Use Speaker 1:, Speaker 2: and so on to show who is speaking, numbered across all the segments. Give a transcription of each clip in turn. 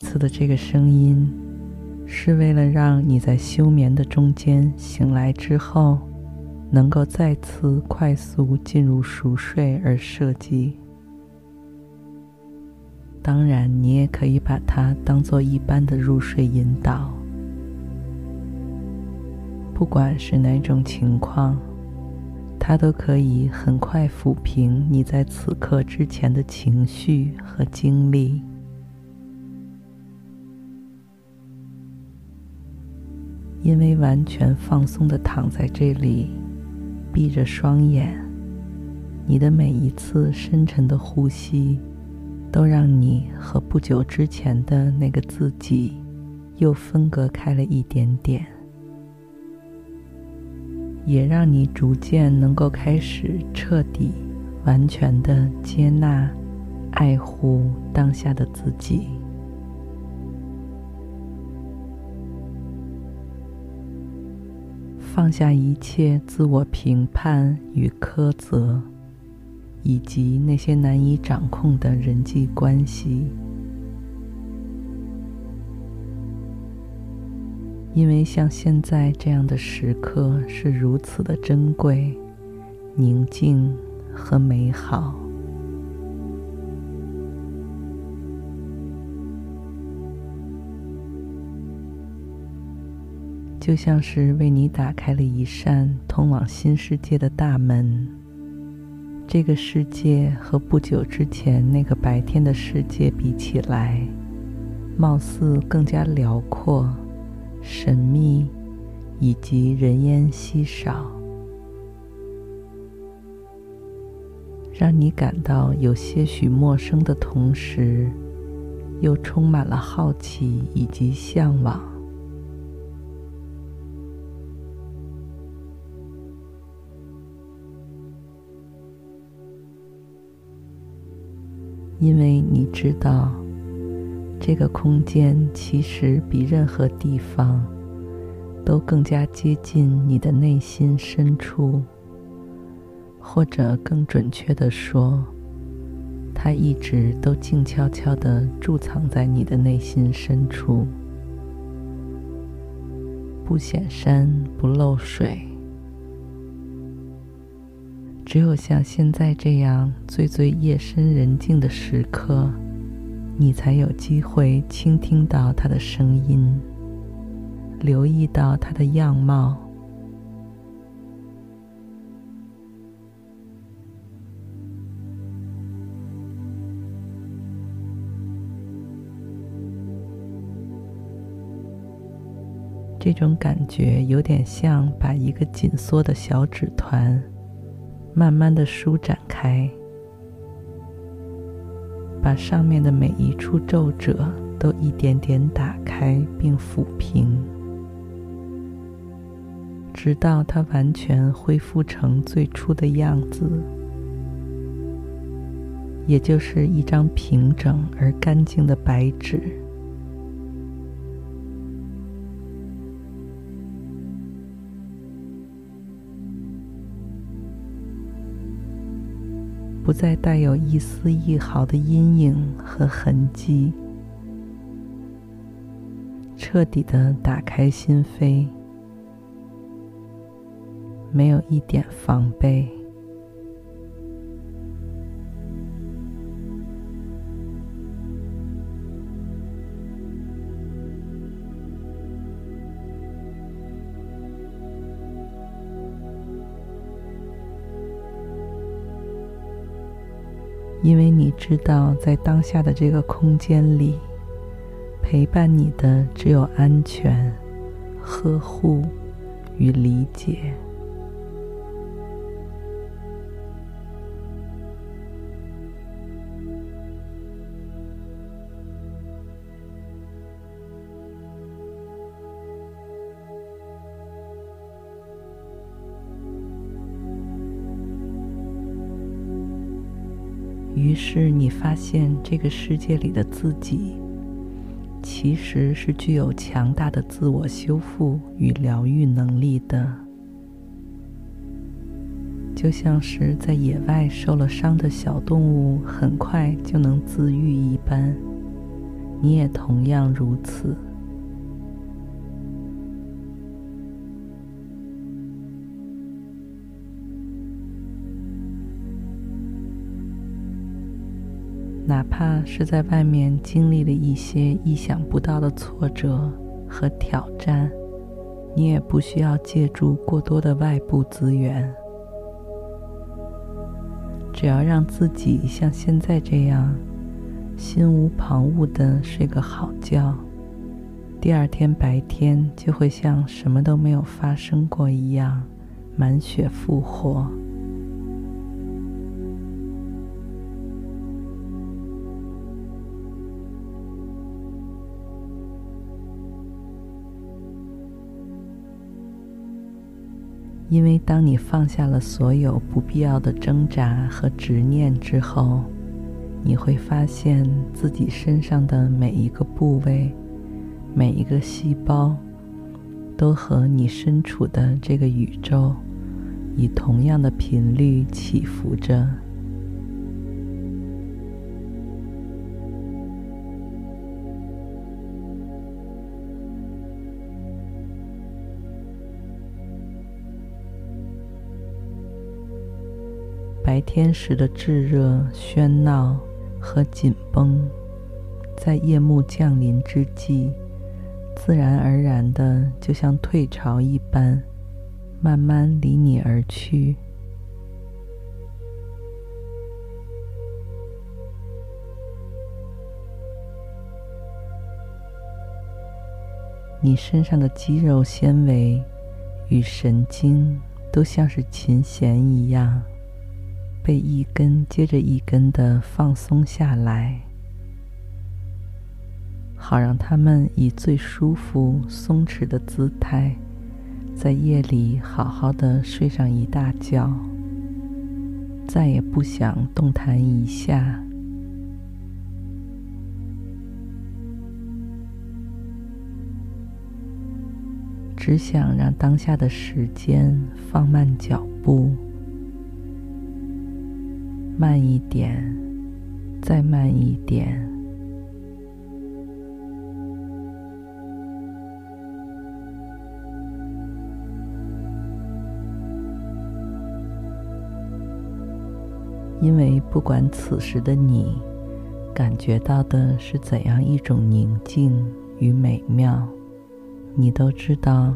Speaker 1: 次的这个声音，是为了让你在休眠的中间醒来之后，能够再次快速进入熟睡而设计。当然，你也可以把它当做一般的入睡引导。不管是哪种情况，它都可以很快抚平你在此刻之前的情绪和经历。因为完全放松的躺在这里，闭着双眼，你的每一次深沉的呼吸，都让你和不久之前的那个自己又分隔开了一点点，也让你逐渐能够开始彻底、完全的接纳、爱护当下的自己。放下一切自我评判与苛责，以及那些难以掌控的人际关系，因为像现在这样的时刻是如此的珍贵、宁静和美好。就像是为你打开了一扇通往新世界的大门。这个世界和不久之前那个白天的世界比起来，貌似更加辽阔、神秘，以及人烟稀少，让你感到有些许陌生的同时，又充满了好奇以及向往。因为你知道，这个空间其实比任何地方都更加接近你的内心深处，或者更准确地说，它一直都静悄悄地驻藏在你的内心深处，不显山不漏水。只有像现在这样最最夜深人静的时刻，你才有机会倾听到他的声音，留意到他的样貌。这种感觉有点像把一个紧缩的小纸团。慢慢的舒展开，把上面的每一处皱褶都一点点打开并抚平，直到它完全恢复成最初的样子，也就是一张平整而干净的白纸。再带有一丝一毫的阴影和痕迹，彻底的打开心扉，没有一点防备。因为你知道，在当下的这个空间里，陪伴你的只有安全、呵护与理解。于是你发现，这个世界里的自己，其实是具有强大的自我修复与疗愈能力的，就像是在野外受了伤的小动物，很快就能自愈一般，你也同样如此。哪怕是在外面经历了一些意想不到的挫折和挑战，你也不需要借助过多的外部资源，只要让自己像现在这样，心无旁骛的睡个好觉，第二天白天就会像什么都没有发生过一样，满血复活。因为当你放下了所有不必要的挣扎和执念之后，你会发现自己身上的每一个部位、每一个细胞，都和你身处的这个宇宙以同样的频率起伏着。天时的炙热、喧闹和紧绷，在夜幕降临之际，自然而然的，就像退潮一般，慢慢离你而去。你身上的肌肉纤维与神经，都像是琴弦一样。被一根接着一根的放松下来，好让他们以最舒服、松弛的姿态，在夜里好好的睡上一大觉，再也不想动弹一下，只想让当下的时间放慢脚步。慢一点，再慢一点。因为不管此时的你感觉到的是怎样一种宁静与美妙，你都知道，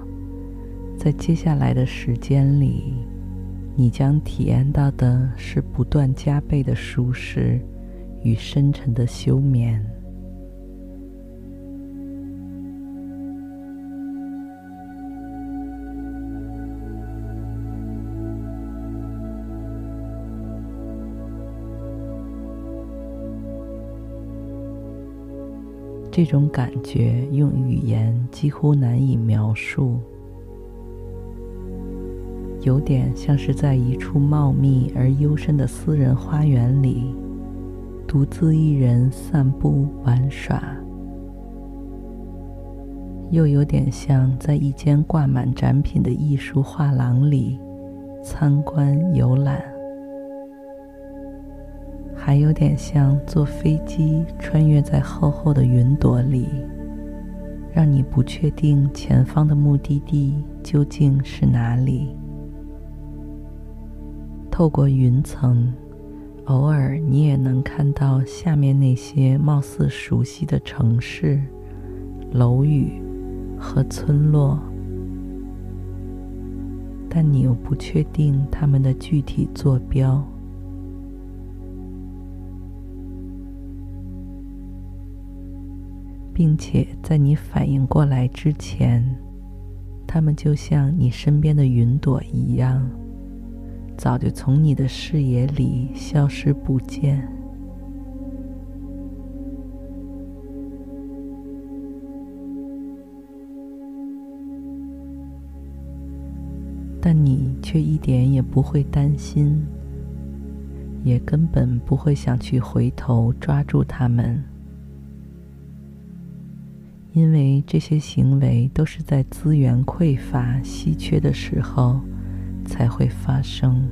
Speaker 1: 在接下来的时间里。你将体验到的是不断加倍的舒适与深沉的休眠。这种感觉用语言几乎难以描述。有点像是在一处茂密而幽深的私人花园里，独自一人散步玩耍；又有点像在一间挂满展品的艺术画廊里参观游览；还有点像坐飞机穿越在厚厚的云朵里，让你不确定前方的目的地究竟是哪里。透过云层，偶尔你也能看到下面那些貌似熟悉的城市、楼宇和村落，但你又不确定它们的具体坐标，并且在你反应过来之前，它们就像你身边的云朵一样，早就从你的视野里消失不见。但你却一点也不会担心，也根本不会想去回头抓住他们，因为这些行为都是在资源匮乏、稀缺的时候才会发生，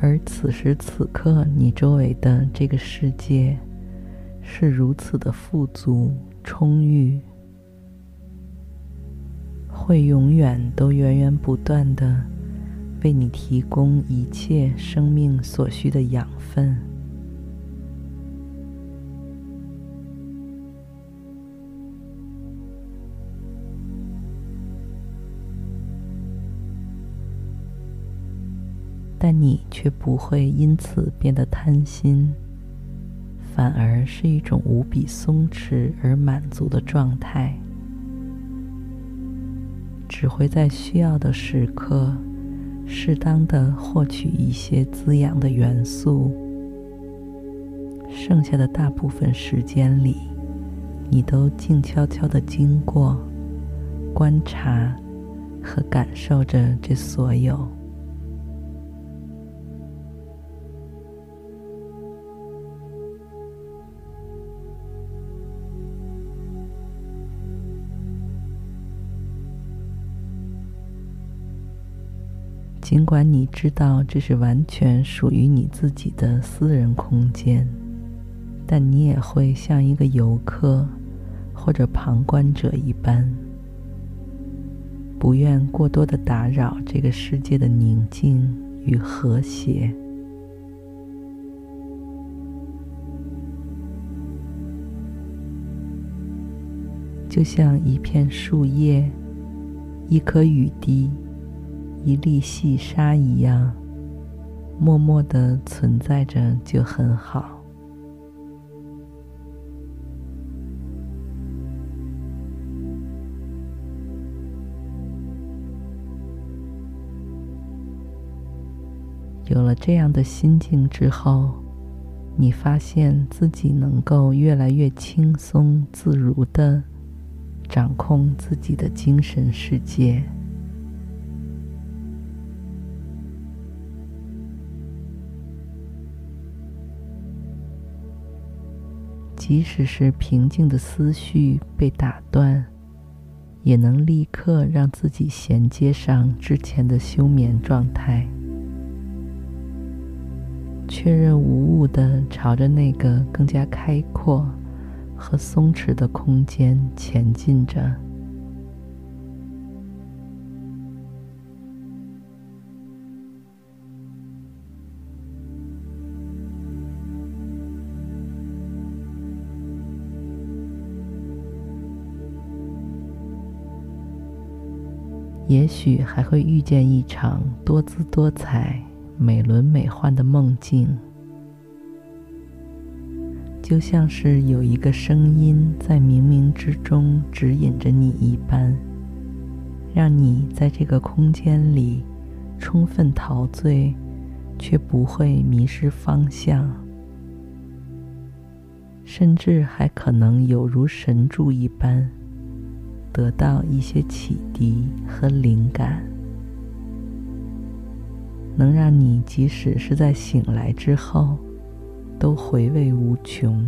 Speaker 1: 而此时此刻，你周围的这个世界是如此的富足、充裕。会永远都源源不断的为你提供一切生命所需的养分。但你却不会因此变得贪心，反而是一种无比松弛而满足的状态。只会在需要的时刻，适当的获取一些滋养的元素。剩下的大部分时间里，你都静悄悄的经过、观察和感受着这所有。尽管你知道这是完全属于你自己的私人空间，但你也会像一个游客或者旁观者一般，不愿过多的打扰这个世界的宁静与和谐。就像一片树叶，一颗雨滴。一粒细沙一样，默默的存在着就很好。有了这样的心境之后，你发现自己能够越来越轻松自如的掌控自己的精神世界。即使是平静的思绪被打断，也能立刻让自己衔接上之前的休眠状态，确认无误的朝着那个更加开阔和松弛的空间前进着。也许还会遇见一场多姿多彩、美轮美奂的梦境，就像是有一个声音在冥冥之中指引着你一般，让你在这个空间里充分陶醉，却不会迷失方向，甚至还可能有如神助一般。得到一些启迪和灵感，能让你即使是在醒来之后，都回味无穷。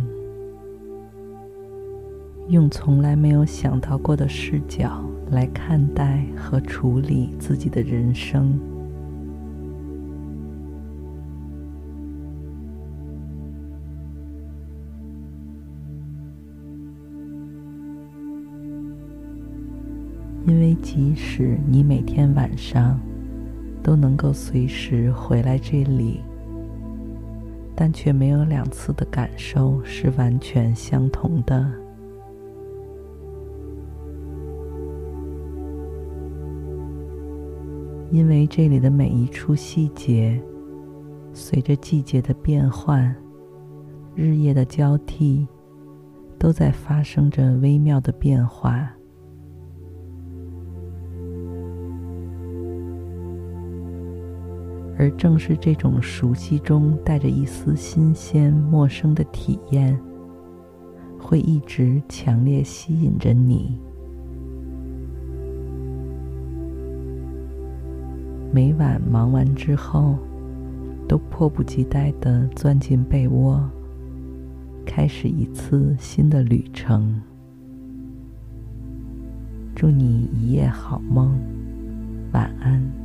Speaker 1: 用从来没有想到过的视角来看待和处理自己的人生。即使你每天晚上都能够随时回来这里，但却没有两次的感受是完全相同的。因为这里的每一处细节，随着季节的变换、日夜的交替，都在发生着微妙的变化。而正是这种熟悉中带着一丝新鲜、陌生的体验，会一直强烈吸引着你。每晚忙完之后，都迫不及待地钻进被窝，开始一次新的旅程。祝你一夜好梦，晚安。